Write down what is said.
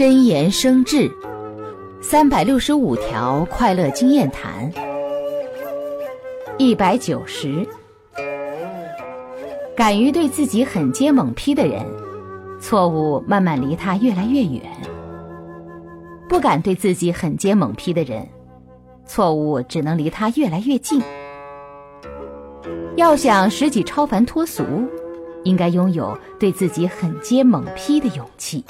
真言生智三百六十五条快乐经验谈一百九十敢于对自己狠接猛批的人错误慢慢离他越来越远。不敢对自己狠接猛批的人错误只能离他越来越近。要想使己超凡脱俗应该拥有对自己狠接猛批的勇气